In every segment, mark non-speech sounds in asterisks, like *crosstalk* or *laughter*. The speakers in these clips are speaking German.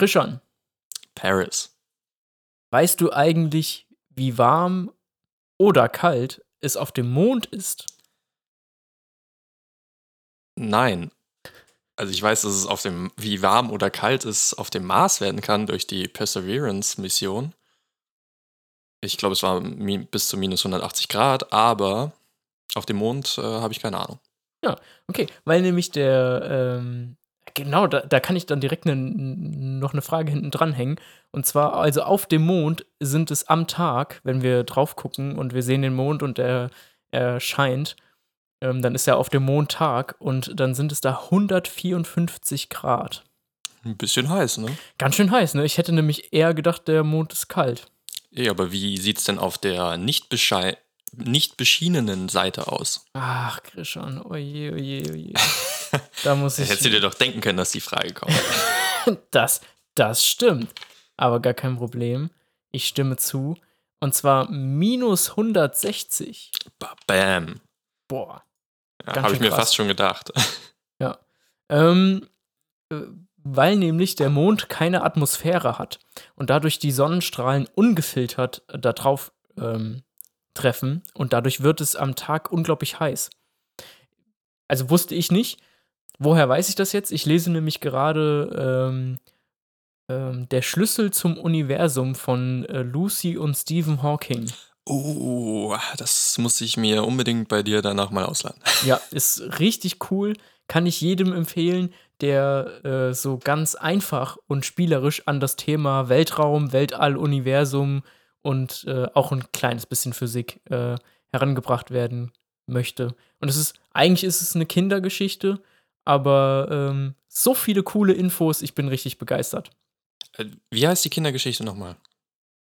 Christian, Paris. weißt du eigentlich, wie warm oder kalt es auf dem Mond ist? Nein. Also ich weiß, dass es auf dem, wie warm oder kalt es auf dem Mars werden kann durch die Perseverance-Mission. Ich glaube, es war bis zu minus 180 Grad, aber auf dem Mond äh, habe ich keine Ahnung. Okay, weil nämlich der, ähm, genau, da, da kann ich dann direkt ne, noch eine Frage hinten dranhängen. Und zwar, also auf dem Mond sind es am Tag, wenn wir drauf gucken und wir sehen den Mond und er, er scheint, ähm, dann ist er auf dem Mond Tag und dann sind es da 154 Grad. Ein bisschen heiß, ne? Ganz schön heiß, ne? Ich hätte nämlich eher gedacht, der Mond ist kalt. Ja, aber wie sieht es denn auf der nicht, beschei nicht beschienenen Seite aus? Ach, Christian, oje, oje, oje. *laughs* Da muss ich. Hättest du dir doch denken können, dass die Frage kommt. *laughs* Das, das stimmt. Aber gar kein Problem. Ich stimme zu. Und zwar minus 160. Ba- Bam. Boah. Ja, habe ich mir krass. fast schon gedacht. *laughs* Ähm, äh, weil nämlich der Mond keine Atmosphäre hat und dadurch die Sonnenstrahlen ungefiltert äh, da drauf ähm, treffen und dadurch wird es am Tag unglaublich heiß. Also wusste ich nicht. Woher weiß ich das jetzt? Ich lese nämlich gerade ähm, ähm, Der Schlüssel zum Universum von äh, Lucy und Stephen Hawking. Oh, das muss ich mir unbedingt bei dir danach mal ausleihen. *laughs* Ja, ist richtig cool. Kann ich jedem empfehlen, der äh, so ganz einfach und spielerisch an das Thema Weltraum, Weltall, Universum und äh, auch ein kleines bisschen Physik äh, herangebracht werden möchte. Und es ist, eigentlich ist es eine Kindergeschichte, aber ähm, so viele coole Infos, ich bin richtig begeistert. Äh, Wie heißt die Kindergeschichte nochmal?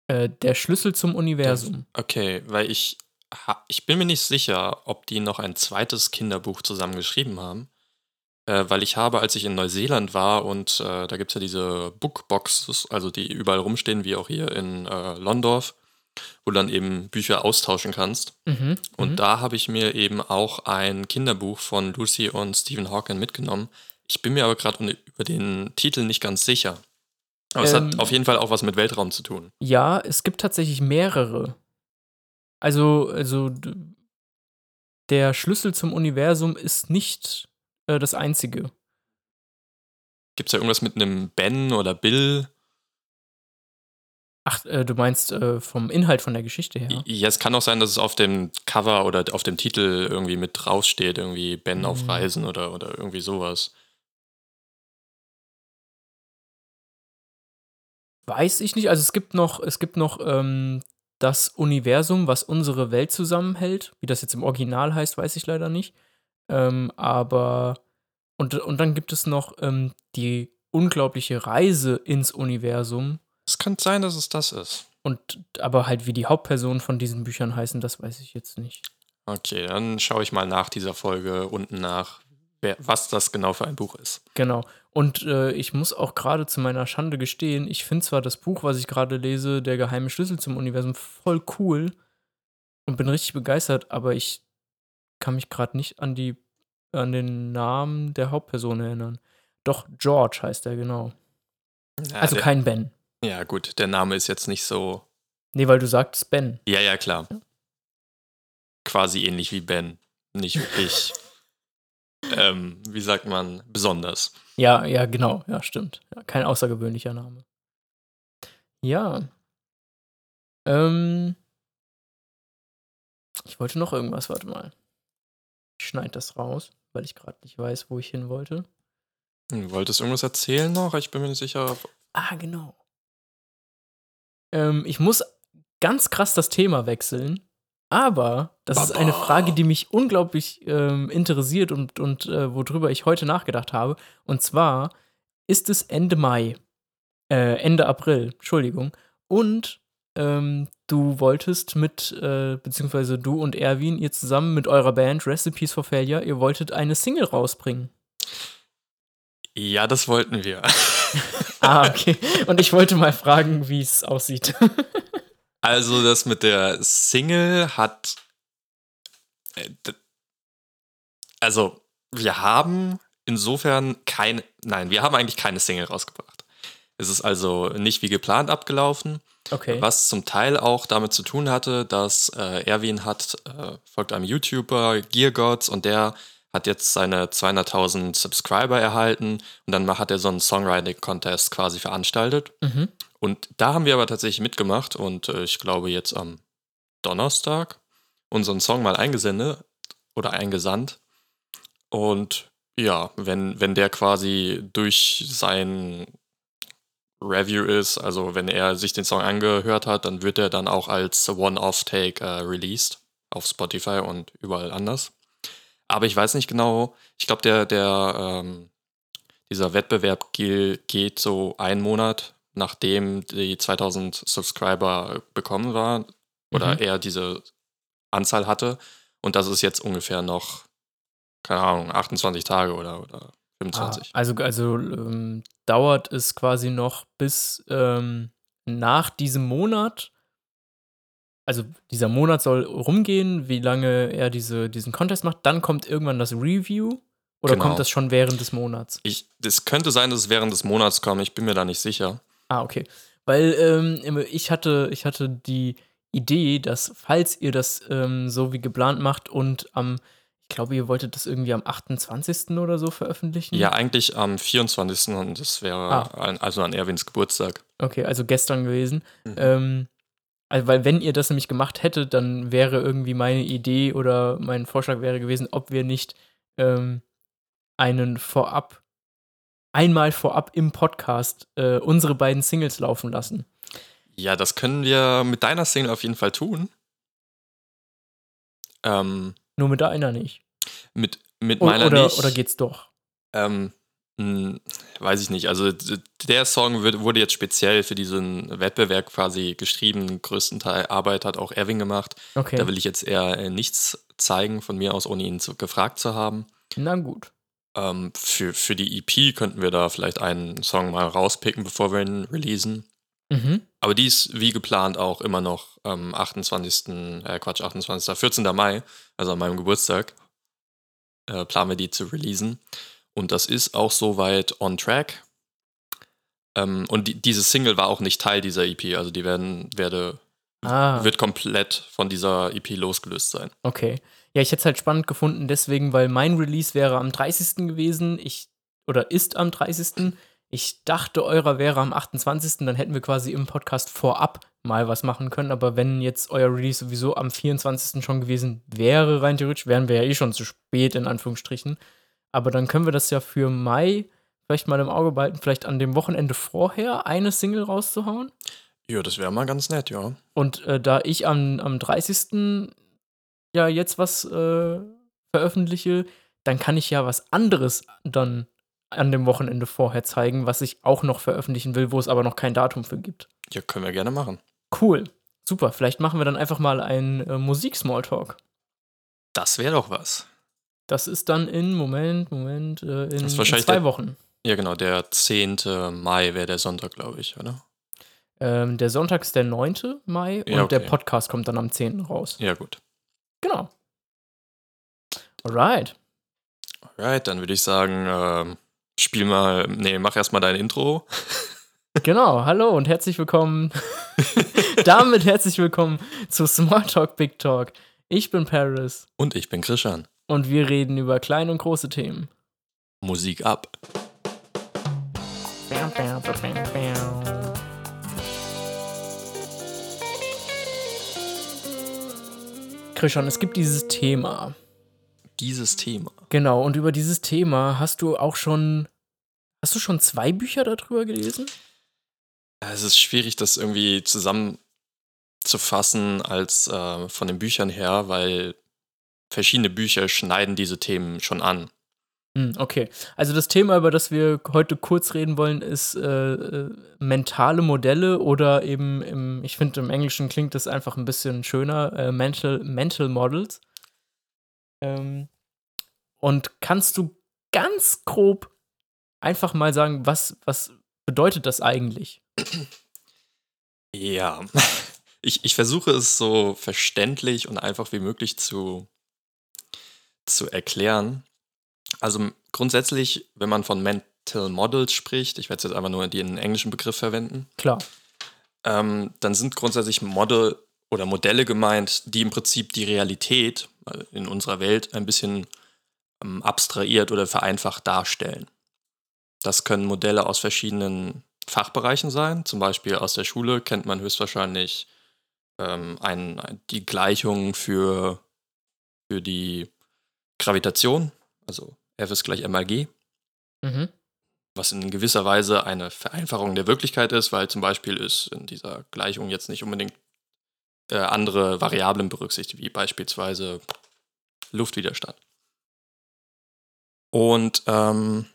Äh, der Schlüssel zum Universum. Okay, weil ich, ich bin mir nicht sicher, ob die noch ein zweites Kinderbuch zusammen geschrieben haben. Äh, weil ich habe, als ich in Neuseeland war und äh, da gibt es ja diese Bookboxes, also die überall rumstehen, wie auch hier in äh, Londorf, wo du dann eben Bücher austauschen kannst. Mhm. Und mhm. da habe ich mir eben auch ein Kinderbuch von Lucy und Stephen Hawking mitgenommen. Ich bin mir aber gerade über den Titel nicht ganz sicher. Aber es Ähm, hat auf jeden Fall auch was mit Weltraum zu tun. Ja, es gibt tatsächlich mehrere. Also, also der Schlüssel zum Universum ist nicht äh, das einzige. Gibt es da irgendwas mit einem Ben oder Bill? Ach, äh, du meinst äh, vom Inhalt von der Geschichte her? Ja. es kann auch sein, dass es auf dem Cover oder auf dem Titel irgendwie mit draufsteht, irgendwie Ben auf Mhm. Reisen oder, oder irgendwie sowas. Weiß ich nicht. Also es gibt noch, es gibt noch ähm, das Universum, was unsere Welt zusammenhält. Wie das jetzt im Original heißt, weiß ich leider nicht. Ähm, aber und, und dann gibt es noch ähm, die unglaubliche Reise ins Universum. Es könnte sein, dass es das ist. Und aber halt wie die Hauptpersonen von diesen Büchern heißen, das weiß ich jetzt nicht. Okay, dann schaue ich mal nach dieser Folge unten nach, wer, was das genau für ein Buch ist. Genau. Und äh, ich muss auch gerade zu meiner Schande gestehen, ich finde zwar das Buch, was ich gerade lese, Der geheime Schlüssel zum Universum, voll cool und bin richtig begeistert, aber ich kann mich gerade nicht an die an den Namen der Hauptperson erinnern. Doch George heißt er genau. Ja, also kein Ben. Ja, gut, der Name ist jetzt nicht so. Nee, weil du sagtest Ben. Ja, ja, klar. Quasi ähnlich wie Ben. Nicht wirklich. *laughs* ähm, wie sagt man, besonders. Ja, ja, genau. Ja, stimmt. Kein außergewöhnlicher Name. Ja. Ähm. Ich wollte noch irgendwas, warte mal. Ich schneide das raus, weil ich gerade nicht weiß, wo ich hin wollte. Hm, wolltest du irgendwas erzählen noch? Ich bin mir nicht sicher. Ah, genau. Ähm, ich muss ganz krass das Thema wechseln, aber das ist eine Baba. Frage, die mich unglaublich ähm, interessiert und, und äh, worüber ich heute nachgedacht habe. Und zwar ist es Ende Mai, äh, Ende April, Entschuldigung. Und ähm, du wolltest mit, äh, beziehungsweise du und Erwin, ihr zusammen mit eurer Band Recipes for Failure, ihr wolltet eine Single rausbringen. Ja, das wollten wir. *laughs* *laughs* Ah, okay. Und ich wollte mal fragen, wie es aussieht. *laughs* Also, das mit der Single hat. äh, Also, wir haben insofern keine. Nein, wir haben eigentlich keine Single rausgebracht. Es ist also nicht wie geplant abgelaufen. Okay. Was zum Teil auch damit zu tun hatte, dass äh, Erwin hat, äh, folgt einem YouTuber, Gear Gods, und der hat jetzt seine 200.000 Subscriber erhalten und dann hat er so einen Songwriting-Contest quasi veranstaltet. Mhm. Und da haben wir aber tatsächlich mitgemacht und äh, ich glaube jetzt am Donnerstag unseren Song mal eingesendet oder eingesandt. Und ja, wenn, wenn der quasi durch sein Review ist, also wenn er sich den Song angehört hat, dann wird er dann auch als One-Off-Take äh, released auf Spotify und überall anders. Aber ich weiß nicht genau, ich glaube, der, der, ähm, dieser Wettbewerb geht so einen Monat, nachdem die 2000 Subscriber bekommen waren oder Mhm. er diese Anzahl hatte. Und das ist jetzt ungefähr noch, keine Ahnung, 28 Tage oder, oder Ah, 25. also also ähm, dauert es quasi noch bis ähm, nach diesem Monat. Also dieser Monat soll rumgehen, wie lange er diese, diesen Contest macht. Dann kommt irgendwann das Review. Oder Genau. kommt das schon während des Monats? Ich, es könnte sein, dass es während des Monats kommt, ich bin mir da nicht sicher. Ah, okay. Weil ähm, ich, hatte, ich hatte die Idee, dass falls ihr das ähm, so wie geplant macht und am, ich glaube, ihr wolltet das irgendwie am 28. oder so veröffentlichen. Ja, eigentlich am 24. und das wäre Ah. an, also an Erwins Geburtstag. Okay, also gestern gewesen. Mhm. Ähm, also, weil wenn ihr das nämlich gemacht hättet, dann wäre irgendwie meine Idee oder mein Vorschlag wäre gewesen, ob wir nicht ähm, einen vorab, einmal vorab im Podcast äh, unsere beiden Singles laufen lassen. Ja, das können wir mit deiner Single auf jeden Fall tun. Ähm, Nur mit einer nicht. mit, mit meiner oder, nicht. oder geht's doch? Ähm, mh, weiß ich nicht. Also der Song wird, wurde jetzt speziell für diesen Wettbewerb quasi geschrieben. Größten Teil Arbeit hat auch Erwin gemacht. Okay. Da will ich jetzt eher äh, nichts zeigen von mir aus, ohne ihn zu, gefragt zu haben. Na gut. Ähm, für, für die EP könnten wir da vielleicht einen Song mal rauspicken, bevor wir ihn releasen. Mhm. Aber die ist wie geplant auch immer noch am 28. Äh, Quatsch, 28. 14. Mai, also an meinem Geburtstag, äh, planen wir die zu releasen. Und das ist auch soweit on track. Ähm, und die, diese Single war auch nicht Teil dieser EP, also die werden, werde, Ah, wird komplett von dieser EP losgelöst sein. okay. Ja, ich hätte es halt spannend gefunden, deswegen, weil mein Release wäre am 30. gewesen. Ich, oder ist am 30. Ich dachte, eurer wäre am 28. Dann hätten wir quasi im Podcast vorab mal was machen können. Aber wenn jetzt euer Release sowieso am 24. schon gewesen wäre, rein theoretisch, wären wir ja eh schon zu spät, in Anführungsstrichen. Aber dann können wir das ja für Mai vielleicht mal im Auge behalten, vielleicht an dem Wochenende vorher eine Single rauszuhauen. Ja, das wäre mal ganz nett, ja. Und äh, da ich am, am 30. ja jetzt was äh, veröffentliche, dann kann ich ja was anderes dann an dem Wochenende vorher zeigen, was ich auch noch veröffentlichen will, wo es aber noch kein Datum für gibt. Ja, können wir gerne machen. Cool. Super. Vielleicht machen wir dann einfach mal einen äh, Musik-Smalltalk. Das wäre doch was. Das ist dann in, Moment, Moment, äh, in, in zwei der- Wochen. Ja, genau, der 10. Mai wäre der Sonntag, glaube ich, oder? Ähm, der Sonntag ist der 9. Mai Ja, und der okay. Podcast kommt dann am 10. raus. Ja, gut. Genau. Alright. Alright, dann würde ich sagen, ähm, spiel mal, nee, mach erstmal dein Intro. *laughs* Genau, hallo und herzlich willkommen. *laughs* Damit herzlich willkommen zu Small Talk Big Talk. Ich bin Paris Und ich bin Christian. Und wir reden über kleine und große Themen. Musik ab. Christian, es gibt dieses Thema. Dieses Thema. Genau, und über dieses Thema hast du auch schon. Hast du schon zwei Bücher darüber gelesen? Es ist schwierig, das irgendwie zusammenzufassen als äh, von den Büchern her, weil verschiedene Bücher schneiden diese Themen schon an. Hm, okay. Also das Thema, über das wir heute kurz reden wollen, ist äh, äh, mentale Modelle oder eben im, ich finde im Englischen klingt das einfach ein bisschen schöner, äh, Mental, Mental Models. Ähm, und kannst du ganz grob einfach mal sagen, was, was bedeutet das eigentlich? Ja, *laughs* ich, ich versuche es so verständlich und einfach wie möglich zu, zu erklären. Also grundsätzlich, wenn man von men Mental Models spricht, ich werde jetzt einfach nur den englischen Begriff verwenden, Klar. ähm, dann sind grundsätzlich Model oder Modelle gemeint, die im Prinzip die Realität äh, in unserer Welt ein bisschen ähm, abstrahiert oder vereinfacht darstellen. Das können Modelle aus verschiedenen Fachbereichen sein. Zum Beispiel aus der Schule kennt man höchstwahrscheinlich ähm, ein, die Gleichung für, für die Gravitation, also F ist gleich MAG, Mhm. was in gewisser Weise eine Vereinfachung der Wirklichkeit ist, weil zum Beispiel ist in dieser Gleichung jetzt nicht unbedingt äh, andere Variablen berücksichtigt, wie beispielsweise Luftwiderstand. Und ähm,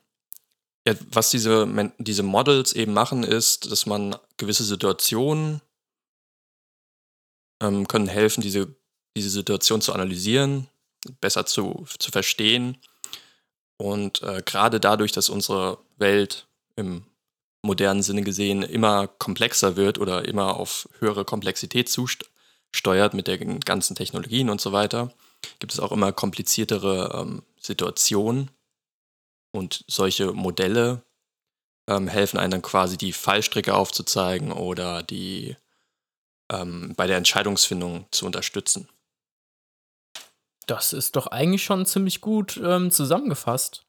ja, was diese, diese Models eben machen, ist, dass man gewisse Situationen ähm, können helfen, diese, diese Situation zu analysieren, besser zu, zu verstehen. Und äh, gerade dadurch, dass unsere Welt im modernen Sinne gesehen immer komplexer wird oder immer auf höhere Komplexität zusteuert mit den ganzen Technologien und so weiter, gibt es auch immer kompliziertere ähm, Situationen. Und solche Modelle ähm, helfen einem dann quasi die Fallstricke aufzuzeigen oder die ähm, bei der Entscheidungsfindung zu unterstützen. Das ist doch eigentlich schon ziemlich gut ähm, zusammengefasst.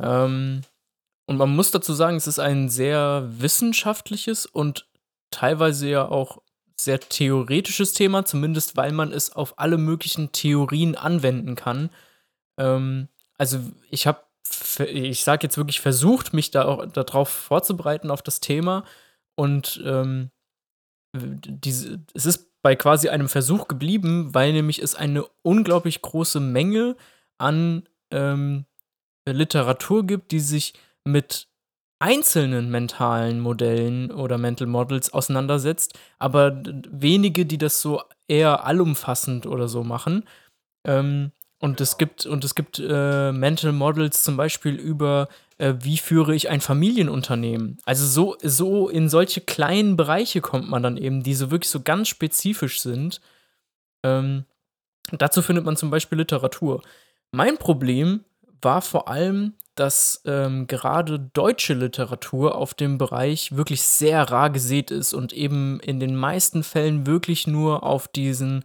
Ähm, und man muss dazu sagen, es ist ein sehr wissenschaftliches und teilweise ja auch sehr theoretisches Thema, zumindest weil man es auf alle möglichen Theorien anwenden kann. Ähm, also ich habe, ich sage jetzt wirklich versucht, mich da auch darauf vorzubereiten auf das Thema und ähm, diese, es ist bei quasi einem Versuch geblieben, weil nämlich es eine unglaublich große Menge an ähm, Literatur gibt, die sich mit einzelnen mentalen Modellen oder Mental Models auseinandersetzt, aber wenige, die das so eher allumfassend oder so machen. Ähm, und es gibt, und es gibt äh, Mental Models zum Beispiel über, äh, wie führe ich ein Familienunternehmen. Also so, so in solche kleinen Bereiche kommt man dann eben, die so wirklich so ganz spezifisch sind. Ähm, dazu findet man zum Beispiel Literatur. Mein Problem war vor allem, dass ähm, gerade deutsche Literatur auf dem Bereich wirklich sehr rar gesät ist und eben in den meisten Fällen wirklich nur auf diesen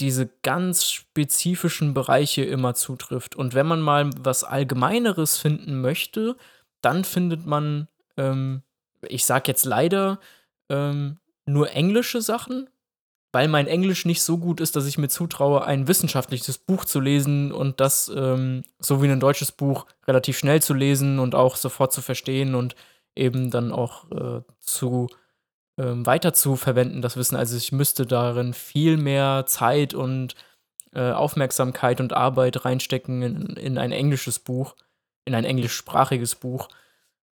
diese ganz spezifischen Bereiche immer zutrifft. Und wenn man mal was Allgemeineres finden möchte, dann findet man, ähm, ich sag jetzt leider, ähm, nur englische Sachen, weil mein Englisch nicht so gut ist, dass ich mir zutraue, ein wissenschaftliches Buch zu lesen und das ähm, so wie ein deutsches Buch relativ schnell zu lesen und auch sofort zu verstehen und eben dann auch äh, zu ähm, weiter zu verwenden, das Wissen. Also ich müsste darin viel mehr Zeit und äh, Aufmerksamkeit und Arbeit reinstecken in, in ein englisches Buch, in ein englischsprachiges Buch.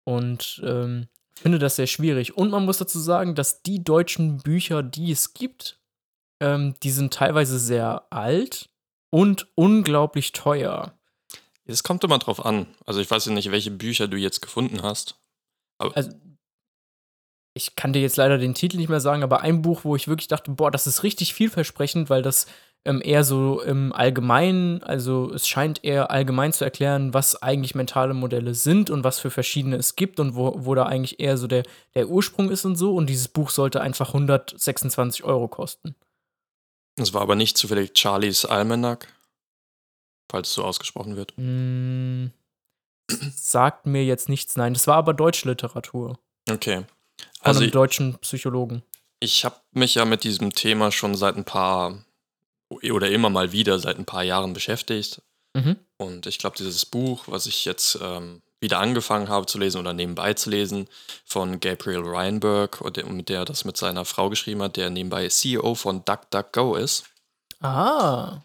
Und ähm, finde das sehr schwierig. Und man muss dazu sagen, dass die deutschen Bücher, die es gibt, ähm, die sind teilweise sehr alt und unglaublich teuer. Es kommt immer drauf an. Also ich weiß ja nicht, welche Bücher du jetzt gefunden hast. Also, ich kann dir jetzt leider den Titel nicht mehr sagen, aber ein Buch, wo ich wirklich dachte, boah, das ist richtig vielversprechend, weil das ähm, eher so im Allgemeinen, also es scheint eher allgemein zu erklären, was eigentlich mentale Modelle sind und was für verschiedene es gibt und wo, wo da eigentlich eher so der, der Ursprung ist und so. Und dieses Buch sollte einfach 126 Euro kosten. Es war aber nicht zufällig Charlies Almanac, falls es so ausgesprochen wird. Mm, sagt mir jetzt nichts, nein. Das war aber deutsche Literatur. Okay. Von Also einem ich, deutschen Psychologen. ich habe mich ja mit diesem Thema schon seit ein paar oder immer mal wieder seit ein paar Jahren beschäftigt. Mhm. Und ich glaube, dieses Buch, was ich jetzt ähm, wieder angefangen habe zu lesen oder nebenbei zu lesen, von Gabriel Reinberg, mit der er das mit seiner Frau geschrieben hat, der nebenbei CEO von DuckDuckGo ist, Ah.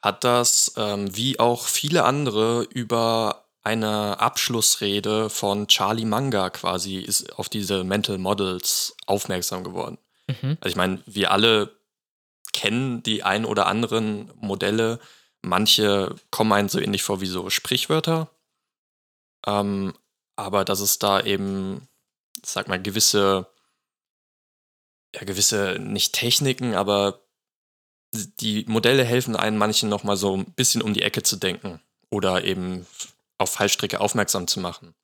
hat das ähm, wie auch viele andere über eine Abschlussrede von Charlie Manga quasi ist auf diese Mental Models aufmerksam geworden. Mhm. Also ich meine, wir alle kennen die ein oder anderen Modelle. Manche kommen einem so ähnlich vor wie so Sprichwörter. Ähm, aber dass es da eben, sag mal, gewisse, ja, gewisse, nicht Techniken, aber die Modelle helfen einem manchen nochmal so ein bisschen um die Ecke zu denken oder eben auf Fallstricke aufmerksam zu machen.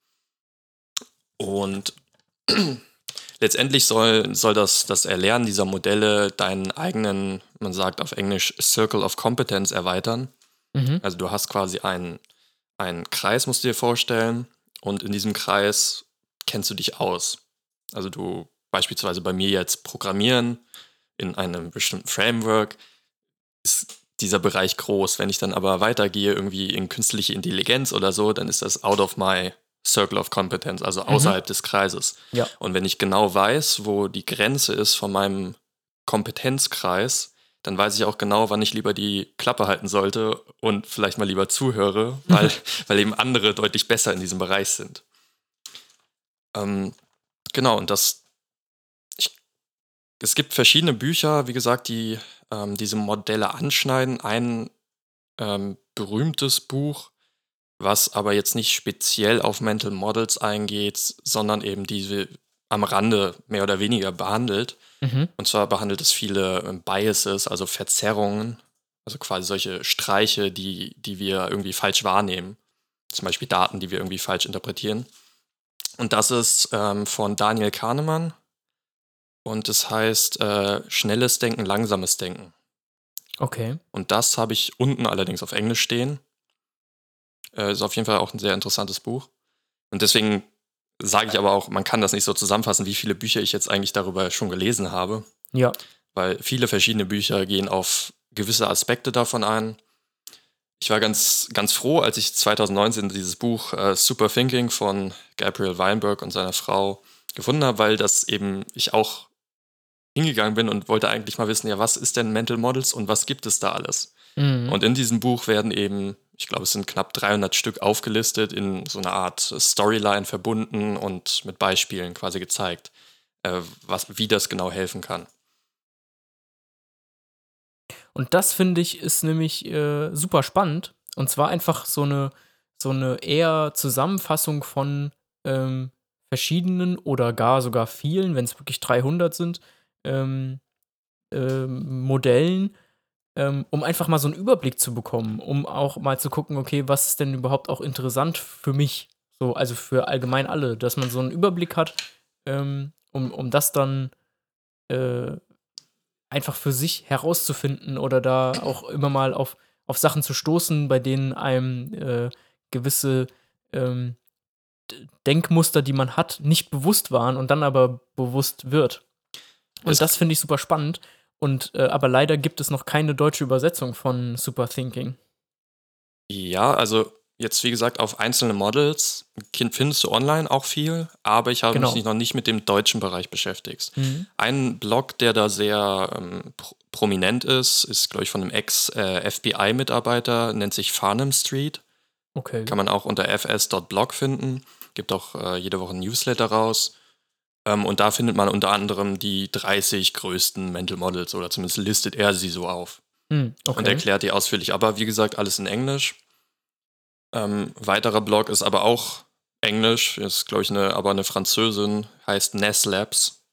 Und *clears throat* letztendlich soll, soll das, das Erlernen dieser Modelle deinen eigenen, man sagt auf Englisch, Circle of Competence erweitern. Mhm. Also du hast quasi einen, einen Kreis, musst du dir vorstellen, und in diesem Kreis kennst du dich aus. Also du beispielsweise bei mir jetzt Programmieren in einem bestimmten Framework, ist dieser Bereich groß. Wenn ich dann aber weitergehe, irgendwie in künstliche Intelligenz oder so, dann ist das out of my Circle of Competence, also außerhalb des Kreises. Ja. Und wenn ich genau weiß, wo die Grenze ist von meinem Kompetenzkreis, dann weiß ich auch genau, wann ich lieber die Klappe halten sollte und vielleicht mal lieber zuhöre, *laughs* weil, weil eben andere deutlich besser in diesem Bereich sind. Ähm, genau, und das. Ich, es gibt verschiedene Bücher, wie gesagt, die ähm, diese Modelle anschneiden. Ein ähm, berühmtes Buch, was aber jetzt nicht speziell auf Mental Models eingeht, sondern eben diese am Rande mehr oder weniger behandelt. Mhm. Und zwar behandelt es viele ähm, Biases, also Verzerrungen, also quasi solche Streiche, die, die wir irgendwie falsch wahrnehmen. Zum Beispiel Daten, die wir irgendwie falsch interpretieren. Und das ist ähm, von Daniel Kahnemann. Und es heißt äh, Schnelles Denken, langsames Denken. Okay. Und das habe ich unten allerdings auf Englisch stehen. Äh, ist auf jeden Fall auch ein sehr interessantes Buch. Und deswegen sage ich aber auch, man kann das nicht so zusammenfassen, wie viele Bücher ich jetzt eigentlich darüber schon gelesen habe. Ja. Weil viele verschiedene Bücher gehen auf gewisse Aspekte davon ein. Ich war ganz, ganz froh, als ich 2019 dieses Buch äh, Super Thinking von Gabriel Weinberg und seiner Frau gefunden habe, weil das eben ich auch hingegangen bin und wollte eigentlich mal wissen, ja, was ist denn Mental Models und was gibt es da alles? Mhm. Und in diesem Buch werden eben, ich glaube, es sind knapp 300 Stück aufgelistet, in so einer Art Storyline verbunden und mit Beispielen quasi gezeigt, äh, was, wie das genau helfen kann. Und das finde ich ist nämlich äh, super spannend. Und zwar einfach so eine, so eine eher Zusammenfassung von ähm, verschiedenen oder gar sogar vielen, wenn es wirklich 300 sind, ähm, ähm, Modellen, ähm, um einfach mal so einen Überblick zu bekommen, um auch mal zu gucken, okay, was ist denn überhaupt auch interessant für mich, so, also für allgemein alle, dass man so einen Überblick hat, ähm, um, um das dann äh, einfach für sich herauszufinden oder da auch immer mal auf, auf Sachen zu stoßen, bei denen einem äh, gewisse ähm, Denkmuster, die man hat, nicht bewusst waren und dann aber bewusst wird. Und Es- das finde ich super spannend. Und äh, aber leider gibt es noch keine deutsche Übersetzung von Super Thinking. Ja, also jetzt wie gesagt auf einzelne Models findest du online auch viel, aber ich habe Genau. mich noch nicht mit dem deutschen Bereich beschäftigt. Ein Blog, der da sehr ähm, pro prominent ist, ist glaube ich von einem Ex-FBI-Mitarbeiter, nennt sich Farnham Street. Okay. Kann man auch unter fs.blog finden. Gibt auch äh, jede Woche ein Newsletter raus. Ähm, und da findet man unter anderem die 30 größten Mental Models oder zumindest listet er sie so auf Hm, okay. und erklärt die ausführlich. Aber wie gesagt, alles in Englisch. Ähm, weiterer Blog ist aber auch Englisch, ist glaube ich eine, aber eine Französin, heißt Ness Labs.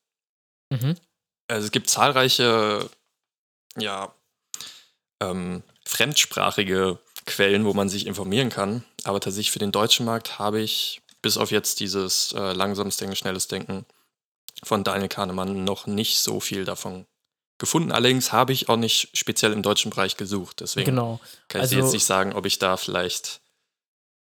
mhm. Also es gibt zahlreiche, ja, ähm, fremdsprachige Quellen, wo man sich informieren kann. Aber tatsächlich für den deutschen Markt habe ich bis auf jetzt dieses äh, langsames Denken, schnelles Denken von Daniel Kahnemann noch nicht so viel davon gefunden. Allerdings habe ich auch nicht speziell im deutschen Bereich gesucht. Deswegen Genau. kann ich Also- jetzt nicht sagen, ob ich da vielleicht,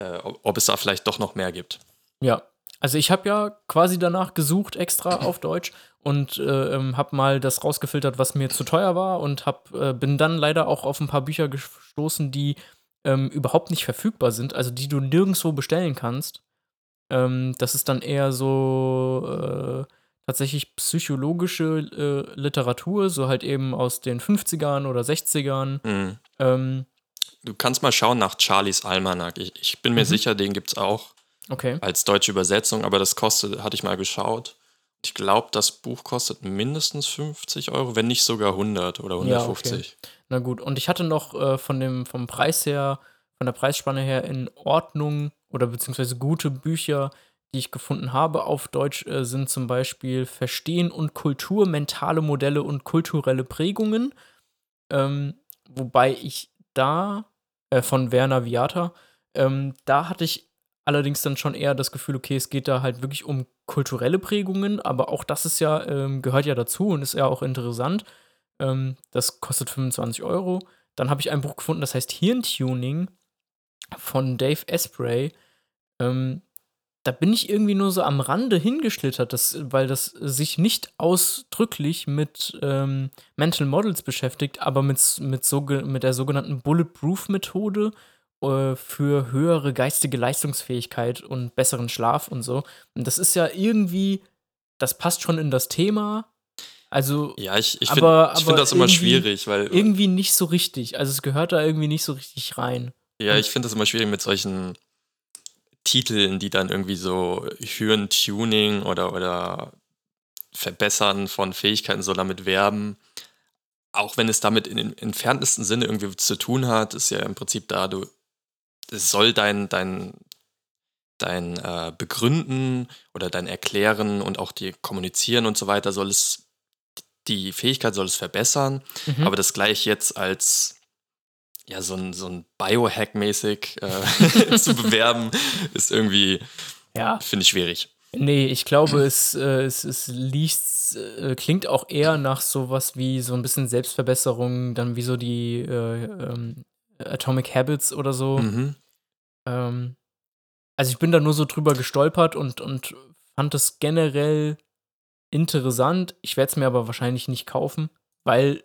äh, ob, ob es da vielleicht doch noch mehr gibt. Ja, also ich habe ja quasi danach gesucht extra *clears throat* auf Deutsch und äh, ähm, habe mal das rausgefiltert, was mir zu teuer war und hab, äh, bin dann leider auch auf ein paar Bücher gestoßen, die ähm, überhaupt nicht verfügbar sind, also die du nirgendwo bestellen kannst. Ähm, das ist dann eher so äh, tatsächlich psychologische äh, Literatur, so halt eben aus den 50ern oder 60ern. Hm. Ähm, Du kannst mal schauen nach Charlies Almanac. Ich, ich bin mir Mhm. sicher, den gibt es auch. okay. als deutsche Übersetzung, aber das kostet, hatte ich mal geschaut. Ich glaube, das Buch kostet mindestens 50 Euro, wenn nicht sogar 100 oder Ja, 150. Na gut, und ich hatte noch äh, von dem, vom Preis her, von der Preisspanne her in Ordnung oder beziehungsweise gute Bücher, die ich gefunden habe auf Deutsch, äh, sind zum Beispiel Verstehen und Kultur, mentale Modelle und kulturelle Prägungen. Ähm, wobei ich da, äh, von Werner Viata, ähm, da hatte ich allerdings dann schon eher das Gefühl, okay, es geht da halt wirklich um kulturelle Prägungen, aber auch das ist ja, ähm, gehört ja dazu und ist ja auch interessant. Ähm, das kostet 25 Euro. Dann habe ich ein Buch gefunden, das heißt Hirntuning von Dave Asprey. Ähm, da bin ich irgendwie nur so am Rande hingeschlittert, das, weil das sich nicht ausdrücklich mit ähm, Mental Models beschäftigt, aber mit, mit, so, mit der sogenannten Bulletproof-Methode äh, für höhere geistige Leistungsfähigkeit und besseren Schlaf und so. Und das ist ja irgendwie, das passt schon in das Thema. Also, ja, ich, ich finde find das immer schwierig, weil. Irgendwie nicht so richtig. Also, es gehört da irgendwie nicht so richtig rein. Ja, ich finde das immer schwierig mit solchen Titeln, die dann irgendwie so Hirn-Tuning oder, oder Verbessern von Fähigkeiten so damit werben. Auch wenn es damit in im entferntesten Sinne irgendwie zu tun hat, ist ja im Prinzip da, du, es soll dein, dein, dein äh, Begründen oder dein Erklären und auch die Kommunizieren und so weiter soll es, die Fähigkeit soll es verbessern, mhm. aber das gleich jetzt als ja, so ein, so ein Biohack-mäßig äh, *laughs* zu bewerben, ist irgendwie, ja. finde ich schwierig. Nee, ich glaube, es, äh, es, es liest, äh, klingt auch eher nach sowas wie so ein bisschen Selbstverbesserung, dann wie so die äh, ähm, Atomic Habits oder so. Mhm. Ähm, also ich bin da nur so drüber gestolpert und, und fand es generell interessant. Ich werde es mir aber wahrscheinlich nicht kaufen, weil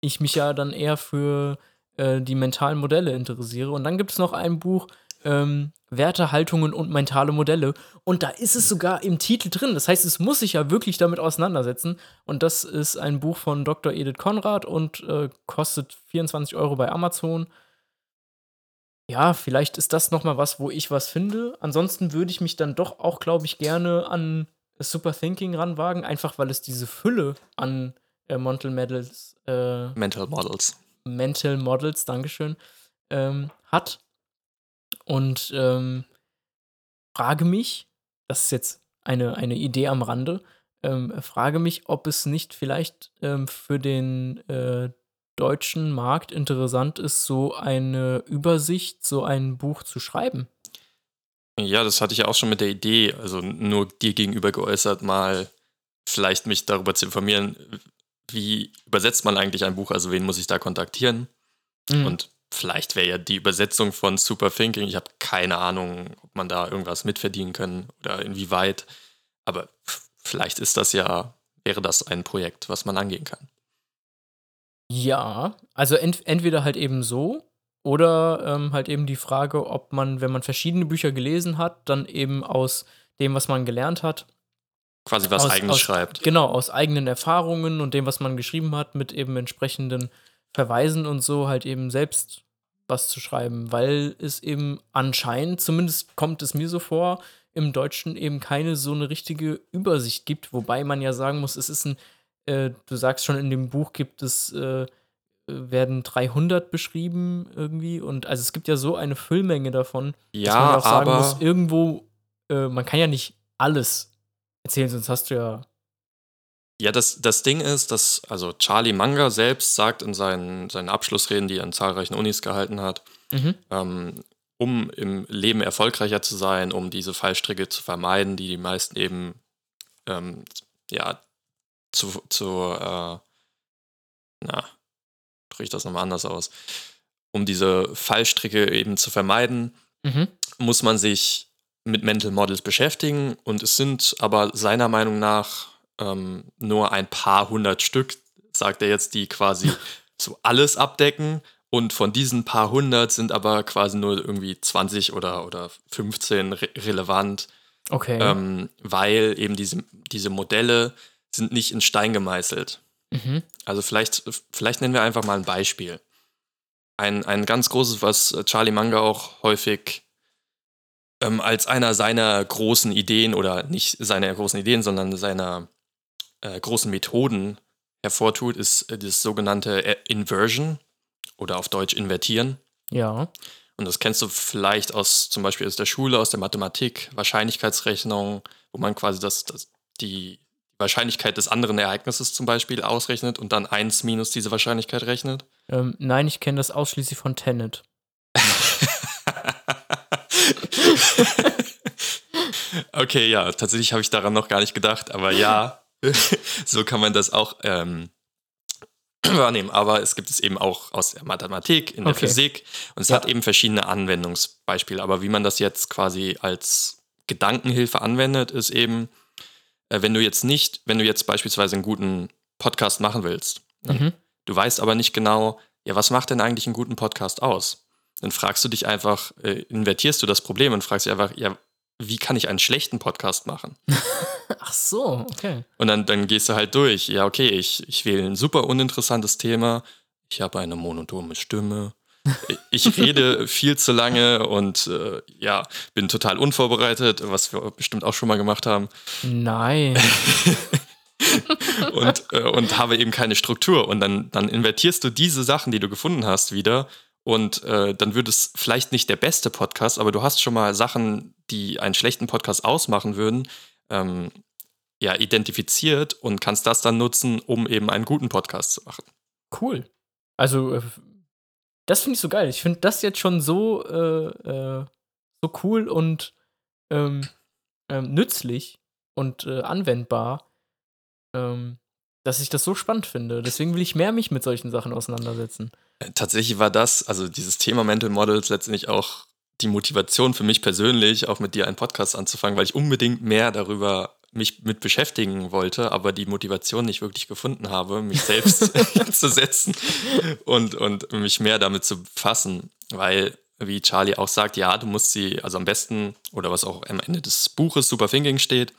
ich mich ja dann eher für äh, die mentalen Modelle interessiere. Und dann gibt es noch ein Buch, ähm, Werte, Haltungen und mentale Modelle. Und da ist es sogar im Titel drin. Das heißt, es muss sich ja wirklich damit auseinandersetzen. Und das ist ein Buch von Dr. Edith Konrad und äh, kostet 24 Euro bei Amazon. Ja, vielleicht ist das noch mal was, wo ich was finde. Ansonsten würde ich mich dann doch auch, glaube ich, gerne an Super Thinking ranwagen, einfach weil es diese Fülle an äh, Mental Models, äh, Mental Models Mental Models, Dankeschön, ähm, hat. Und ähm, frage mich, das ist jetzt eine, eine Idee am Rande, ähm, frage mich, ob es nicht vielleicht ähm, für den äh, deutschen Markt interessant ist, so eine Übersicht, so ein Buch zu schreiben. Ja, das hatte ich ja auch schon mit der Idee, also nur dir gegenüber geäußert, mal vielleicht mich darüber zu informieren, wie übersetzt man eigentlich ein Buch, also wen muss ich da kontaktieren? Mhm. Und vielleicht wäre ja die Übersetzung von Super Thinking, ich habe keine Ahnung, ob man da irgendwas mitverdienen kann oder inwieweit, aber vielleicht ist das ja, wäre das ein Projekt, was man angehen kann. Ja, also ent entweder halt eben so oder ähm, halt eben die Frage, ob man, wenn man verschiedene Bücher gelesen hat, dann eben aus dem, was man gelernt hat, quasi was aus, eigenes aus, schreibt. Genau, aus eigenen Erfahrungen und dem, was man geschrieben hat, mit eben entsprechenden Verweisen und so halt eben selbst was zu schreiben, weil es eben anscheinend, zumindest kommt es mir so vor, im Deutschen eben keine so eine richtige Übersicht gibt, wobei man ja sagen muss, es ist ein, äh, du sagst schon, in dem Buch gibt es, äh, werden 300 beschrieben irgendwie und also es gibt ja so eine Füllmenge davon, ja, dass man auch sagen muss, irgendwo, äh, man kann ja nicht alles erzählen, sonst hast du ja. Ja, das, das Ding ist, dass, also Charlie Manga selbst sagt in seinen, seinen Abschlussreden, die er an zahlreichen Unis gehalten hat, mhm. ähm, um im Leben erfolgreicher zu sein, um diese Fallstricke zu vermeiden, die die meisten eben, ähm, ja, zu, zu äh, na, drücke ich das nochmal anders aus, um diese Fallstricke eben zu vermeiden, mhm. muss man sich mit Mental Models beschäftigen und es sind aber seiner Meinung nach ähm, nur ein paar hundert Stück, sagt er jetzt, die quasi *laughs* so alles abdecken und von diesen paar hundert sind aber quasi nur irgendwie 20 oder, oder 15 re relevant. Okay. Ähm, weil eben diese, diese Modelle sind nicht in Stein gemeißelt. Mhm. Also vielleicht, vielleicht nennen wir einfach mal ein Beispiel. Ein, ein ganz großes, was Charlie Manga auch häufig ähm, als einer seiner großen Ideen oder nicht seiner großen Ideen, sondern seiner äh, großen Methoden hervortut, ist äh, das sogenannte äh, Inversion oder auf Deutsch invertieren. Ja. Und das kennst du vielleicht aus zum Beispiel aus der Schule, aus der Mathematik, Wahrscheinlichkeitsrechnung, wo man quasi das, das die Wahrscheinlichkeit des anderen Ereignisses zum Beispiel ausrechnet und dann 1 minus diese Wahrscheinlichkeit rechnet. Ähm, nein, ich kenne das ausschließlich von Tenet. *laughs* okay, ja, tatsächlich habe ich daran noch gar nicht gedacht, aber ja, *laughs* so kann man das auch ähm, *clears throat* wahrnehmen. Aber es gibt es eben auch aus der Mathematik, in der Okay. Physik und es Ja. hat eben verschiedene Anwendungsbeispiele. Aber wie man das jetzt quasi als Gedankenhilfe anwendet, ist eben, äh, wenn du jetzt nicht, wenn du jetzt beispielsweise einen guten Podcast machen willst, Mhm. du weißt aber nicht genau, ja, was macht denn eigentlich einen guten Podcast aus? Dann fragst du dich einfach, äh, invertierst du das Problem und fragst dich einfach, ja, wie kann ich einen schlechten Podcast machen? *laughs* Ach so, okay. Und dann, dann gehst du halt durch. Ja, okay, ich, ich wähle ein super uninteressantes Thema. Ich habe eine monotone Stimme. Ich *laughs* rede viel zu lange und äh, ja, bin total unvorbereitet, was wir bestimmt auch schon mal gemacht haben. Nein. *laughs* Und, äh, und habe eben keine Struktur. Und dann, dann invertierst du diese Sachen, die du gefunden hast, wieder. Und äh, dann wird es vielleicht nicht der beste Podcast, aber du hast schon mal Sachen, die einen schlechten Podcast ausmachen würden, ähm, ja, identifiziert und kannst das dann nutzen, um eben einen guten Podcast zu machen. Cool. Also, äh, das finde ich so geil. Ich finde das jetzt schon so, äh, äh, so cool und ähm, ähm, nützlich und äh, anwendbar, ähm, dass ich das so spannend finde. Deswegen will ich mehr mich mit solchen Sachen auseinandersetzen. Äh, Tatsächlich war das, also dieses Thema Mental Models letztendlich auch die Motivation für mich persönlich, auch mit dir einen Podcast anzufangen, weil ich unbedingt mehr darüber mich mit beschäftigen wollte, aber die Motivation nicht wirklich gefunden habe, mich selbst *laughs* *laughs* zu setzen und, und mich mehr damit zu befassen, weil, wie Charlie auch sagt, ja, du musst sie, also am besten, oder was auch am Ende des Buches Super Thinking steht,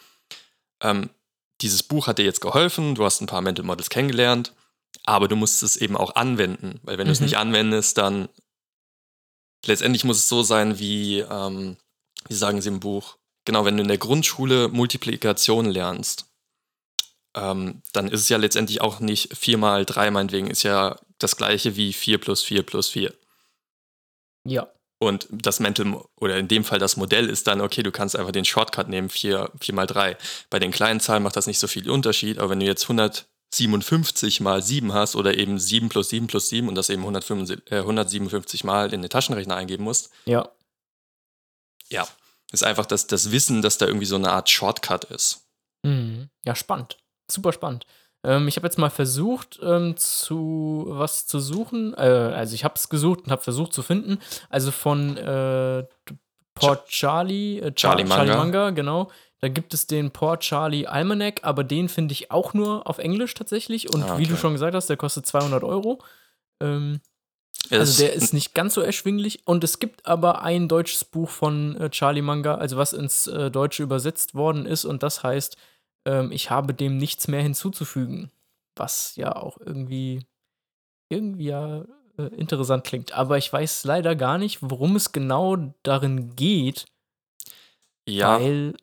ähm, dieses Buch hat dir jetzt geholfen, du hast ein paar Mental Models kennengelernt, aber du musst es eben auch anwenden, weil wenn du es Mhm. nicht anwendest, dann letztendlich muss es so sein, wie, ähm, wie sagen sie im Buch, genau, wenn du in der Grundschule Multiplikation lernst, ähm, dann ist es ja letztendlich auch nicht 4 mal 3 meinetwegen, ist ja das gleiche wie 4 plus 4 plus 4. Ja. Und das Mental, oder in dem Fall das Modell ist dann, okay, du kannst einfach den Shortcut nehmen, 4, 4 mal 3. Bei den kleinen Zahlen macht das nicht so viel Unterschied, aber wenn du jetzt 157 mal 7 hast oder eben 7 plus 7 plus 7 und das eben 155, äh, 157 mal in den Taschenrechner eingeben musst, Ja. ja, ist einfach das, das Wissen, dass da irgendwie so eine Art Shortcut ist. Mhm. Ja, spannend. Super spannend. Ähm, ich habe jetzt mal versucht, ähm, zu was zu suchen. Äh, also ich habe es gesucht und habe versucht zu finden. Also von äh, Port Charlie, äh, Char- Charlie Munger. Munger, genau. Da gibt es den Port Charlie Almanac, aber den finde ich auch nur auf Englisch tatsächlich. Und Ah, wie du okay. schon gesagt hast, der kostet 200 Euro. Ähm, also der ist nicht ganz so erschwinglich. Und es gibt aber ein deutsches Buch von äh, Charlie Munger, also was ins äh, Deutsche übersetzt worden ist. Und das heißt, ähm, ich habe dem nichts mehr hinzuzufügen. Was ja auch irgendwie, irgendwie ja äh, interessant klingt. Aber ich weiß leider gar nicht, worum es genau darin geht. ja, Weil.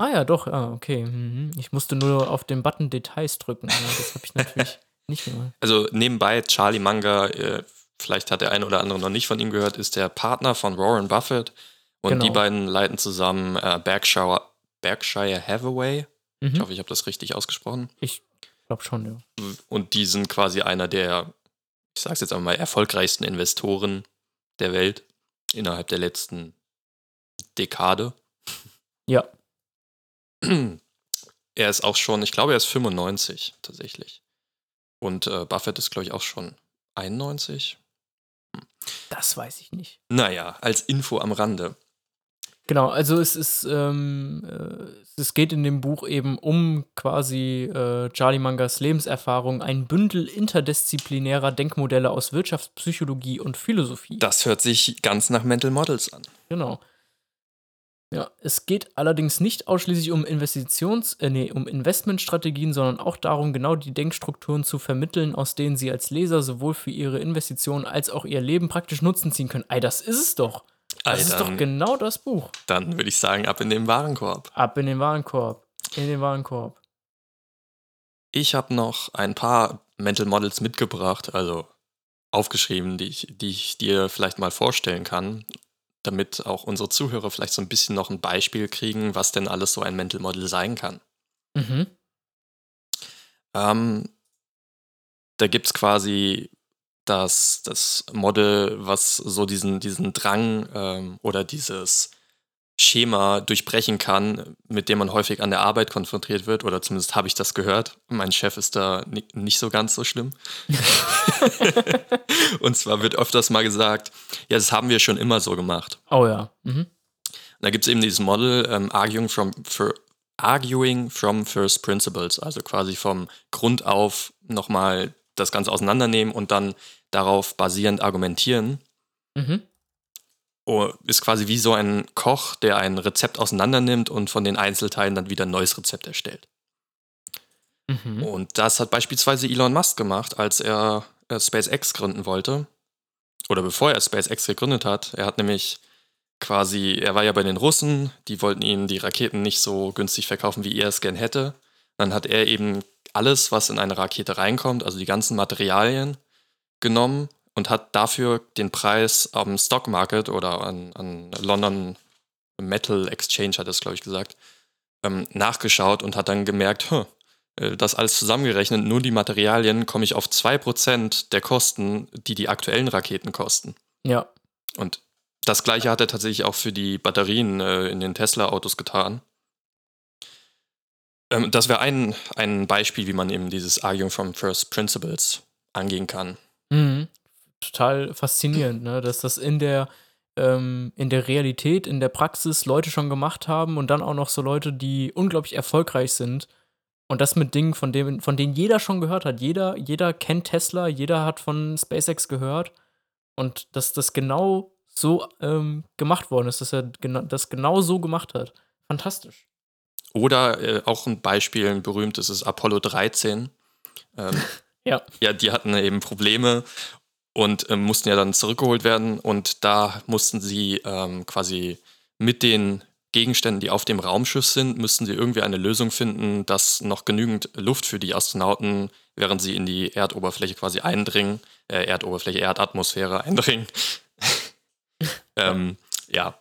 Ah ja, doch, ah, okay. Mhm. Ich musste nur auf den Button Details drücken. Ja, das habe ich natürlich *laughs* nicht gemacht. also nebenbei, Charlie Munger, äh, vielleicht hat der eine oder andere noch nicht von ihm gehört, ist der Partner von Warren Buffett. Und Genau. die beiden leiten zusammen äh, Berkshire, Berkshire Hathaway. Ich Mhm. hoffe, ich habe das richtig ausgesprochen. Ich glaube schon, ja. Und die sind quasi einer der, ich sage es jetzt einmal, erfolgreichsten Investoren der Welt innerhalb der letzten Dekade. Ja. *clears throat* Er ist auch schon, ich glaube, er ist 95 tatsächlich. Und äh, Buffett ist, glaube ich, auch schon 91. Das weiß ich nicht. Naja, als Info am Rande. Genau, also es ist, ähm, äh, es geht in dem Buch eben um quasi äh, Charlie Mangers Lebenserfahrung, ein Bündel interdisziplinärer Denkmodelle aus Wirtschaft, Psychologie und Philosophie. Das hört sich ganz nach Mental Models an. Genau. Ja, es geht allerdings nicht ausschließlich um Investitions-, äh, nee, um Investmentstrategien, sondern auch darum, genau die Denkstrukturen zu vermitteln, aus denen Sie als Leser sowohl für Ihre Investitionen als auch Ihr Leben praktisch Nutzen ziehen können. Ey, das ist es doch. Das Ey, ist dann- doch genau das Buch. Dann würde ich sagen, ab in den Warenkorb. Ab in den Warenkorb. In den Warenkorb. Ich habe noch ein paar Mental Models mitgebracht, also aufgeschrieben, die ich, die ich dir vielleicht mal vorstellen kann, damit auch unsere Zuhörer vielleicht so ein bisschen noch ein Beispiel kriegen, was denn alles so ein Mental Model sein kann. Mhm. Ähm, da gibt es quasi das, das Model, was so diesen, diesen Drang ähm, oder dieses, Schema durchbrechen kann, mit dem man häufig an der Arbeit konfrontiert wird, oder zumindest habe ich das gehört. Mein Chef ist da nicht so ganz so schlimm. *laughs* und zwar wird öfters mal gesagt, ja, das haben wir schon immer so gemacht. Oh ja. Mhm. Da gibt es eben dieses Model ähm, Arguing, from, for, Arguing from First Principles, also quasi vom Grund auf nochmal das Ganze auseinandernehmen und dann darauf basierend argumentieren. Mhm. Oh, ist quasi wie so ein Koch, der ein Rezept auseinandernimmt und von den Einzelteilen dann wieder ein neues Rezept erstellt. Mhm. Und das hat beispielsweise Elon Musk gemacht, als er äh, SpaceX gründen wollte. Oder bevor er SpaceX gegründet hat. Er hat nämlich quasi, er war ja bei den Russen, die wollten ihm die Raketen nicht so günstig verkaufen, wie er es gern hätte. Dann hat er eben alles, was in eine Rakete reinkommt, also die ganzen Materialien, genommen und hat dafür den Preis am Stock Market oder an, an London Metal Exchange, hat er es, glaube ich, gesagt, ähm, nachgeschaut und hat dann gemerkt, hm, das alles zusammengerechnet, nur die Materialien komme ich auf 2% der Kosten, die die aktuellen Raketen kosten. Ja. Und das gleiche hat er tatsächlich auch für die Batterien äh, in den Tesla-Autos getan. Ähm, das wäre ein, ein Beispiel, wie man eben dieses Arguing from First Principles angehen kann. Mhm total faszinierend, ne? dass das in der, ähm, in der Realität, in der Praxis Leute schon gemacht haben und dann auch noch so Leute, die unglaublich erfolgreich sind. Und das mit Dingen, von, dem, von denen jeder schon gehört hat. Jeder, jeder kennt Tesla, jeder hat von SpaceX gehört. Und dass das genau so ähm, gemacht worden ist, dass er gena das genau so gemacht hat. Fantastisch. Oder äh, auch ein Beispiel, ein berühmtes ist Apollo 13. Ähm, *laughs* ja. Ja, die hatten eben Probleme und ähm, mussten ja dann zurückgeholt werden. Und da mussten sie ähm, quasi mit den Gegenständen, die auf dem Raumschiff sind, müssten sie irgendwie eine Lösung finden, dass noch genügend Luft für die Astronauten, während sie in die Erdoberfläche quasi eindringen, äh, Erdoberfläche, Erdatmosphäre *laughs* eindringen. ähm, ja,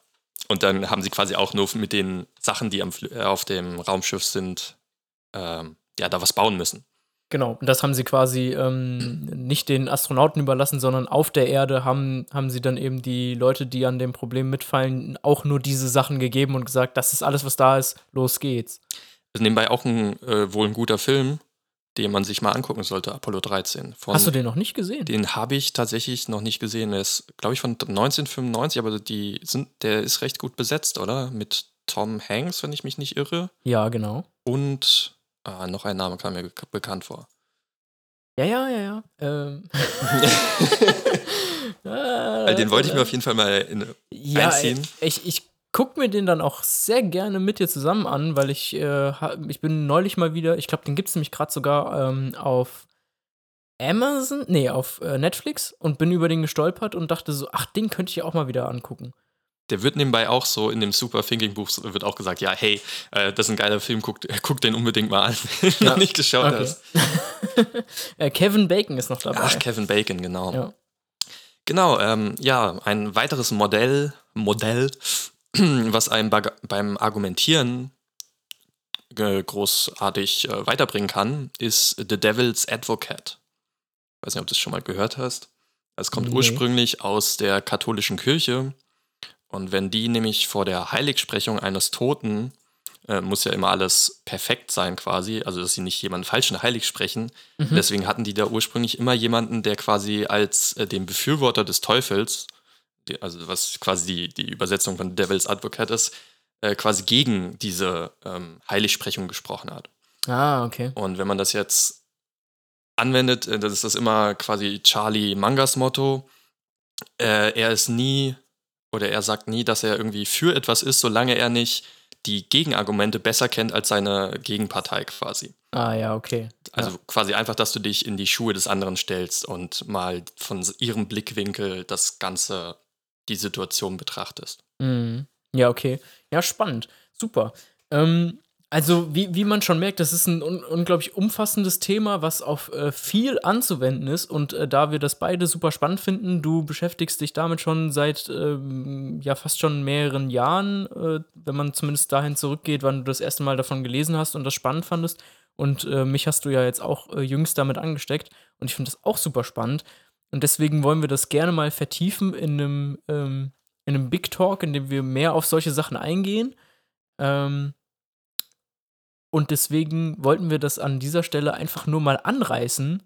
und dann haben sie quasi auch nur mit den Sachen, die am, äh, auf dem Raumschiff sind, ähm, ja, da was bauen müssen. Genau, und das haben sie quasi ähm, nicht den Astronauten überlassen, sondern auf der Erde haben, haben sie dann eben die Leute, die an dem Problem mitfallen, auch nur diese Sachen gegeben und gesagt, das ist alles, was da ist, los geht's. Ist nebenbei auch ein, äh, wohl ein guter Film, den man sich mal angucken sollte, Apollo 13. Von, Hast du den noch nicht gesehen? Den habe ich tatsächlich noch nicht gesehen. Der ist, glaube ich, von 1995, aber die sind, der ist recht gut besetzt, oder? Mit Tom Hanks, wenn ich mich nicht irre. Ja, genau. Und Ah, noch ein Name kam mir bekannt vor. Ja, ja, ja, ja. Ähm. *laughs* also den wollte ich mir auf jeden Fall mal in, ja, einziehen. Ich, ich gucke mir den dann auch sehr gerne mit dir zusammen an, weil ich, äh, ich bin neulich mal wieder, ich glaube, den gibt es nämlich gerade sogar ähm, auf Amazon, nee, auf äh, Netflix und bin über den gestolpert und dachte so, ach, den könnte ich auch mal wieder angucken. Der wird nebenbei auch so in dem Super Thinking Buch wird auch gesagt, ja, hey, äh, das ist ein geiler Film, guck, guck den unbedingt mal an, *laughs* wenn du noch nicht geschaut okay. hast. *laughs* äh, Kevin Bacon ist noch dabei. Ach, Kevin Bacon, genau. Ja. Genau, ähm, ja, ein weiteres Modell, Modell, *clears throat* was einem beim Argumentieren großartig äh, weiterbringen kann, ist The Devil's Advocate. Ich weiß nicht, ob du das schon mal gehört hast. Es kommt nee. ursprünglich aus der katholischen Kirche und wenn die nämlich vor der Heiligsprechung eines Toten, äh, muss ja immer alles perfekt sein quasi, also dass sie nicht jemanden falschen heilig sprechen. Mhm. Deswegen hatten die da ursprünglich immer jemanden, der quasi als äh, den Befürworter des Teufels, die, also was quasi die, die Übersetzung von Devil's Advocate ist, äh, quasi gegen diese ähm, Heiligsprechung gesprochen hat. Ah, okay. Und wenn man das jetzt anwendet, äh, das ist das immer quasi Charlie Mangas Motto. Äh, er ist nie oder er sagt nie, dass er irgendwie für etwas ist, solange er nicht die Gegenargumente besser kennt als seine Gegenpartei quasi. Ah ja, okay. Also ja. quasi einfach, dass du dich in die Schuhe des anderen stellst und mal von ihrem Blickwinkel das Ganze, die Situation betrachtest. Mhm. Ja, okay. Ja, spannend. Super. Ähm, also, wie, wie man schon merkt, das ist ein un unglaublich umfassendes Thema, was auf äh, viel anzuwenden ist. Und äh, da wir das beide super spannend finden, du beschäftigst dich damit schon seit ähm, ja fast schon mehreren Jahren, äh, wenn man zumindest dahin zurückgeht, wann du das erste Mal davon gelesen hast und das spannend fandest. Und äh, mich hast du ja jetzt auch äh, jüngst damit angesteckt. Und ich finde das auch super spannend. Und deswegen wollen wir das gerne mal vertiefen in einem, ähm, in einem Big Talk, in dem wir mehr auf solche Sachen eingehen. Ähm, und deswegen wollten wir das an dieser Stelle einfach nur mal anreißen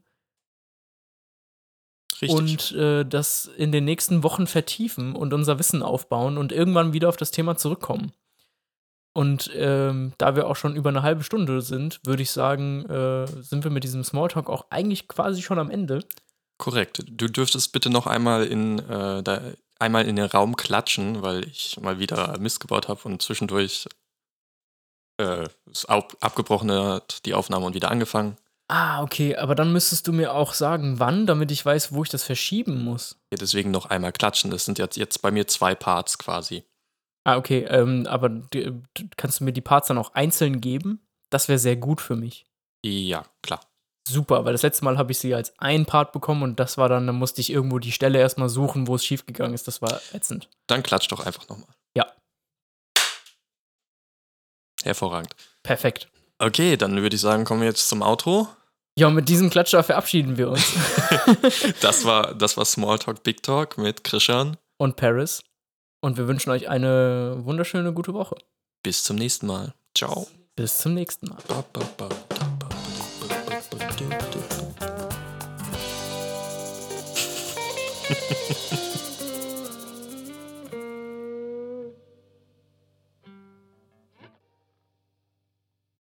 Richtig. und äh, das in den nächsten Wochen vertiefen und unser Wissen aufbauen und irgendwann wieder auf das Thema zurückkommen. Und ähm, da wir auch schon über eine halbe Stunde sind, würde ich sagen, äh, sind wir mit diesem Smalltalk auch eigentlich quasi schon am Ende. Korrekt. Du dürftest bitte noch einmal in, äh, da, einmal in den Raum klatschen, weil ich mal wieder Mist gebaut habe und zwischendurch äh, es ab, abgebrochen hat, die Aufnahme und wieder angefangen. Ah, okay, aber dann müsstest du mir auch sagen, wann, damit ich weiß, wo ich das verschieben muss. Ja, deswegen noch einmal klatschen. Das sind jetzt, jetzt bei mir zwei Parts quasi. Ah, okay, ähm, aber kannst du mir die Parts dann auch einzeln geben? Das wäre sehr gut für mich. Ja, klar. Super, weil das letzte Mal habe ich sie als ein Part bekommen und das war dann, dann musste ich irgendwo die Stelle erstmal suchen, wo es schiefgegangen ist. Das war ätzend. Dann klatsch doch einfach nochmal. Ja. Hervorragend. Perfekt. Okay, dann würde ich sagen, kommen wir jetzt zum Outro. Ja, und mit diesem Klatscher verabschieden wir uns. Das war, das war Smalltalk Big Talk mit Krishan. und Paris. Und wir wünschen euch eine wunderschöne gute Woche. Bis zum nächsten Mal. Ciao. Bis zum nächsten Mal.